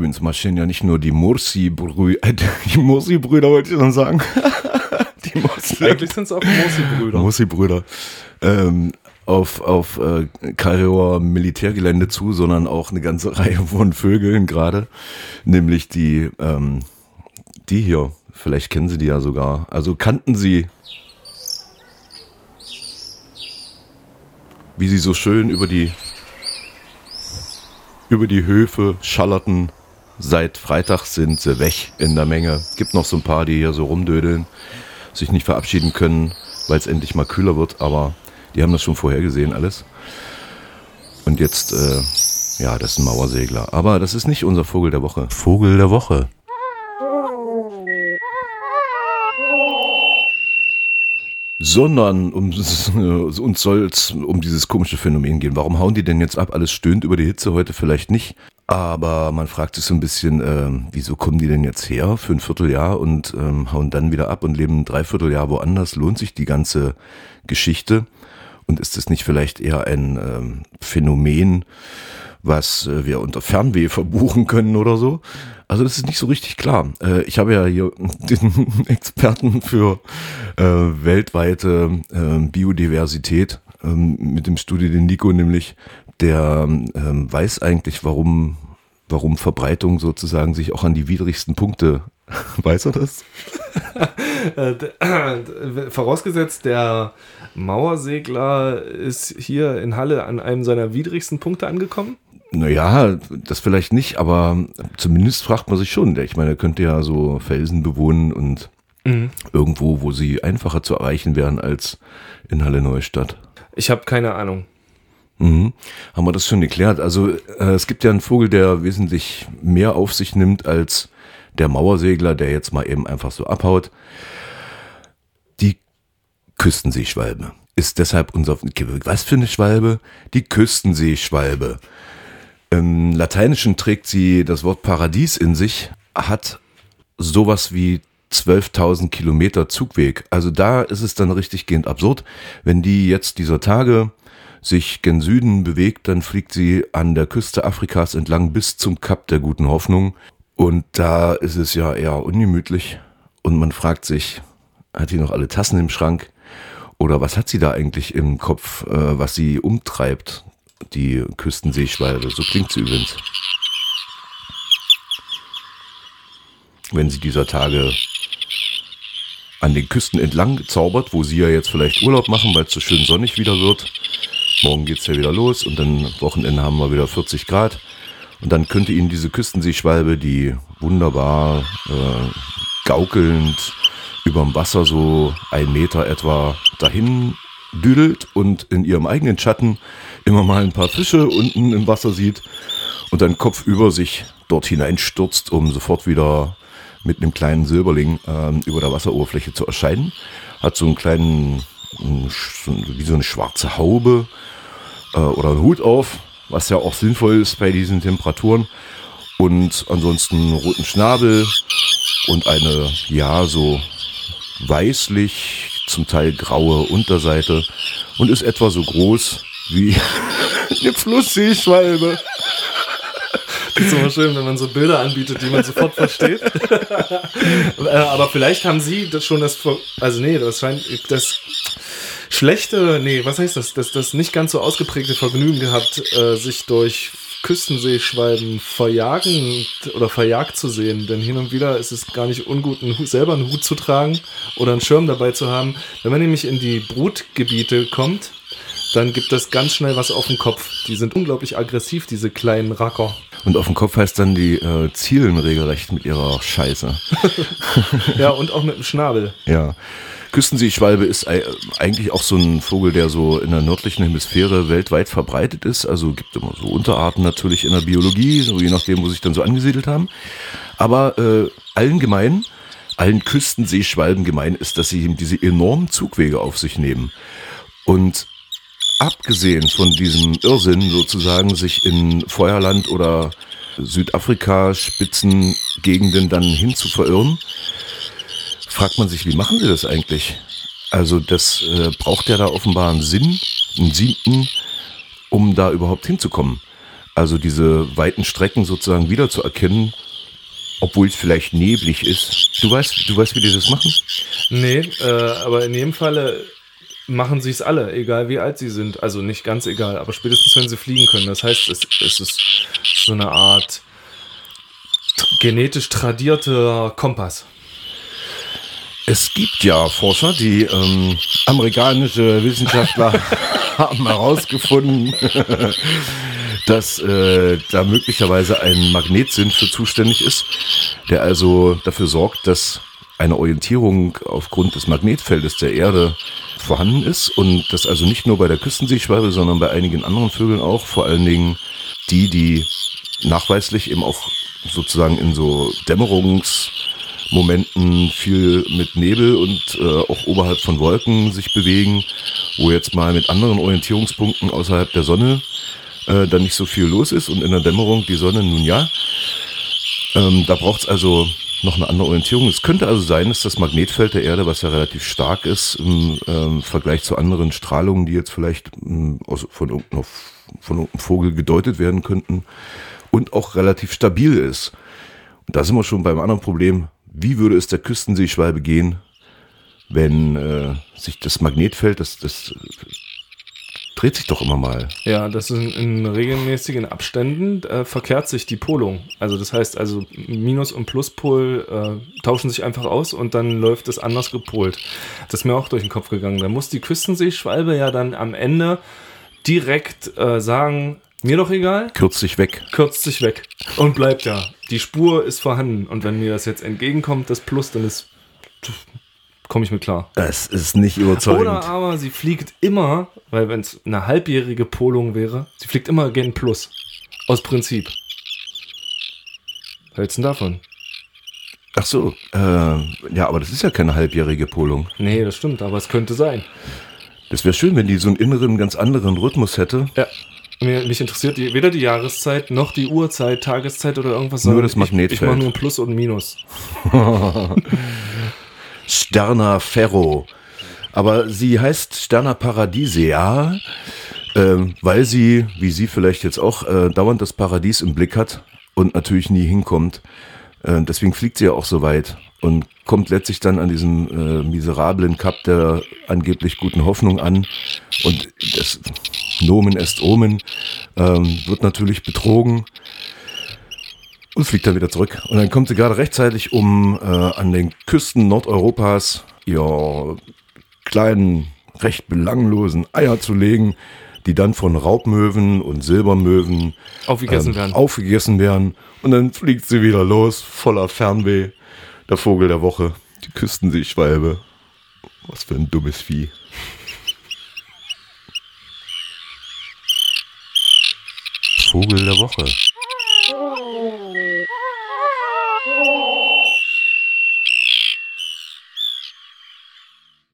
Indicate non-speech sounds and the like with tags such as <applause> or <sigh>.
übrigens marschieren ja nicht nur die Mursi-Brüder, äh, <laughs> die Mursi-Brüder wollte ich schon sagen. <laughs> die Mursi. Eigentlich sind es auch Mursi-Brüder. Mursi-Brüder. Ähm, auf, auf äh, Kairoer Militärgelände zu, sondern auch eine ganze <laughs> Reihe von Vögeln gerade. Nämlich die, ähm, die hier. Vielleicht kennen Sie die ja sogar. Also kannten Sie, wie sie so schön über die über die Höfe schallerten. Seit Freitag sind sie weg in der Menge. Gibt noch so ein paar, die hier so rumdödeln, sich nicht verabschieden können, weil es endlich mal kühler wird, aber die haben das schon vorher gesehen alles. Und jetzt, äh, ja, das ist ein Mauersegler. Aber das ist nicht unser Vogel der Woche. Vogel der Woche. sondern um, <laughs> uns soll es um dieses komische Phänomen gehen. Warum hauen die denn jetzt ab? Alles stöhnt über die Hitze heute vielleicht nicht. Aber man fragt sich so ein bisschen, äh, wieso kommen die denn jetzt her für ein Vierteljahr und ähm, hauen dann wieder ab und leben ein Dreivierteljahr woanders? Lohnt sich die ganze Geschichte? Und ist es nicht vielleicht eher ein ähm, Phänomen, was äh, wir unter Fernweh verbuchen können oder so? Also das ist nicht so richtig klar. Äh, ich habe ja hier <laughs> den Experten für äh, weltweite äh, Biodiversität ähm, mit dem Studio, den Nico nämlich, der ähm, weiß eigentlich, warum, warum Verbreitung sozusagen sich auch an die widrigsten Punkte, <laughs> weiß er das? Vorausgesetzt, der Mauersegler ist hier in Halle an einem seiner widrigsten Punkte angekommen? Naja, das vielleicht nicht, aber zumindest fragt man sich schon. Ich meine, er könnte ja so Felsen bewohnen und mhm. irgendwo, wo sie einfacher zu erreichen wären als in Halle Neustadt. Ich habe keine Ahnung. Mhm. Haben wir das schon geklärt? Also äh, es gibt ja einen Vogel, der wesentlich mehr auf sich nimmt als der Mauersegler, der jetzt mal eben einfach so abhaut. Die Küstenseeschwalbe ist deshalb unser, was für eine Schwalbe? Die Küstenseeschwalbe. Im Lateinischen trägt sie das Wort Paradies in sich, hat sowas wie 12.000 Kilometer Zugweg. Also da ist es dann richtig gehend absurd. Wenn die jetzt dieser Tage sich gen Süden bewegt, dann fliegt sie an der Küste Afrikas entlang bis zum Kap der guten Hoffnung. Und da ist es ja eher ungemütlich. Und man fragt sich, hat die noch alle Tassen im Schrank? Oder was hat sie da eigentlich im Kopf, äh, was sie umtreibt? die Küstenseeschwalbe. So klingt sie übrigens. Wenn sie dieser Tage an den Küsten entlang zaubert, wo sie ja jetzt vielleicht Urlaub machen, weil es so schön sonnig wieder wird. Morgen geht es ja wieder los und dann Wochenende haben wir wieder 40 Grad. Und dann könnte Ihnen diese Küstenseeschwalbe, die wunderbar äh, gaukelnd überm Wasser so ein Meter etwa dahin düdelt und in ihrem eigenen Schatten immer mal ein paar Fische unten im Wasser sieht und dann kopfüber sich dort hineinstürzt, um sofort wieder mit einem kleinen Silberling äh, über der Wasseroberfläche zu erscheinen. Hat so einen kleinen, wie so eine schwarze Haube äh, oder einen Hut auf, was ja auch sinnvoll ist bei diesen Temperaturen. Und ansonsten einen roten Schnabel und eine, ja, so weißlich, zum Teil graue Unterseite und ist etwa so groß wie <laughs> eine Flussseeschwalbe. Das ist immer schön, wenn man so Bilder anbietet, die man sofort versteht. <laughs> Äh, aber vielleicht haben Sie das schon das, also nee, das scheint das schlechte, nee, was heißt das, das, das nicht ganz so ausgeprägte Vergnügen gehabt, äh, sich durch Küstenseeschwalben verjagen oder verjagt zu sehen. Denn hin und wieder ist es gar nicht ungut, einen, selber einen Hut zu tragen oder einen Schirm dabei zu haben. Wenn man nämlich in die Brutgebiete kommt, dann gibt es ganz schnell was auf dem Kopf. Die sind unglaublich aggressiv, diese kleinen Racker. Und auf dem Kopf heißt dann, die äh, zielen regelrecht mit ihrer Scheiße. <laughs> ja, und auch mit dem Schnabel. Ja. Küstenseeschwalbe ist eigentlich auch so ein Vogel, der so in der nördlichen Hemisphäre weltweit verbreitet ist. Also gibt immer so Unterarten natürlich in der Biologie, so je nachdem, wo sich dann so angesiedelt haben. Aber äh, allen gemein, allen Küstenseeschwalben gemein ist, dass sie eben diese enormen Zugwege auf sich nehmen. Und abgesehen von diesem Irrsinn sozusagen, sich in Feuerland oder Südafrika Spitzengegenden dann hin zu verirren, fragt man sich, wie machen sie das eigentlich? Also das äh, braucht ja da offenbar einen Sinn, einen siebten, um da überhaupt hinzukommen. Also diese weiten Strecken sozusagen wiederzuerkennen, obwohl es vielleicht neblig ist. Du weißt, du weißt, wie die das machen? Nee, äh, aber in jedem Falle machen sie es alle, egal wie alt sie sind. Also nicht ganz egal, aber spätestens wenn sie fliegen können. Das heißt, es, es ist so eine Art genetisch tradierter Kompass. Es gibt ja Forscher, die ähm, amerikanische Wissenschaftler <laughs> haben herausgefunden, <laughs> dass äh, da möglicherweise ein Magnetsinn für zuständig ist, der also dafür sorgt, dass eine Orientierung aufgrund des Magnetfeldes der Erde vorhanden ist und das also nicht nur bei der Küstenseeschwalbe, sondern bei einigen anderen Vögeln auch, vor allen Dingen die, die nachweislich eben auch sozusagen in so Dämmerungsmomenten viel mit Nebel und äh, auch oberhalb von Wolken sich bewegen, wo jetzt mal mit anderen Orientierungspunkten außerhalb der Sonne äh, dann nicht so viel los ist und in der Dämmerung die Sonne nun ja. Ähm, da braucht es also noch eine andere Orientierung. Es könnte also sein, dass das Magnetfeld der Erde, was ja relativ stark ist im ähm, Vergleich zu anderen Strahlungen, die jetzt vielleicht ähm, aus, von, irgendeiner, von irgendeinem Vogel gedeutet werden könnten, und auch relativ stabil ist. Und da sind wir schon beim anderen Problem. Wie würde es der Küstenseeschwalbe gehen, wenn äh, sich das Magnetfeld, das, das dreht sich doch immer mal. Ja, das ist in, in regelmäßigen Abständen äh, verkehrt sich die Polung. Also das heißt, also Minus- und Pluspol äh, tauschen sich einfach aus und dann läuft es anders gepolt. Das ist mir auch durch den Kopf gegangen. Da muss die Küstenseeschwalbe ja dann am Ende direkt äh, sagen, mir doch egal. Kürzt sich weg. Kürzt sich weg. Und bleibt ja. Die Spur ist vorhanden. Und wenn mir das jetzt entgegenkommt, das Plus, dann ist komme ich mit klar. Es ist nicht überzeugend. Oder aber sie fliegt immer, weil wenn es eine halbjährige Polung wäre, sie fliegt immer gen Plus. Aus Prinzip. Was hältst du davon? Ach so, äh, ja, aber das ist ja keine halbjährige Polung. Nee, das stimmt, aber es könnte sein. Das wäre schön, wenn die so einen inneren, ganz anderen Rhythmus hätte. Ja. Mir, mich interessiert die, weder die Jahreszeit noch die Uhrzeit, Tageszeit oder irgendwas. Nur das Magnetfeld. Ich, ich mache nur ein Plus und ein Minus. <laughs> Sterna Ferro. Aber sie heißt Sterna Paradisea, äh, weil sie, wie sie vielleicht jetzt auch, äh, dauernd das Paradies im Blick hat und natürlich nie hinkommt. Äh, deswegen fliegt sie ja auch so weit und kommt letztlich dann an diesem äh, miserablen Kap der angeblich guten Hoffnung an. Und das Nomen est Omen ähm, wird natürlich betrogen und fliegt dann wieder zurück. Und dann kommt sie gerade rechtzeitig, um äh, an den Küsten Nordeuropas ihr kleinen, recht belanglosen Eier zu legen, die dann von Raubmöwen und Silbermöwen aufgegessen, ähm, werden. aufgegessen werden. Und dann fliegt sie wieder los, voller Fernweh. Der Vogel der Woche, die Küstenseeschwalbe. Was für ein dummes Vieh. Vogel der Woche.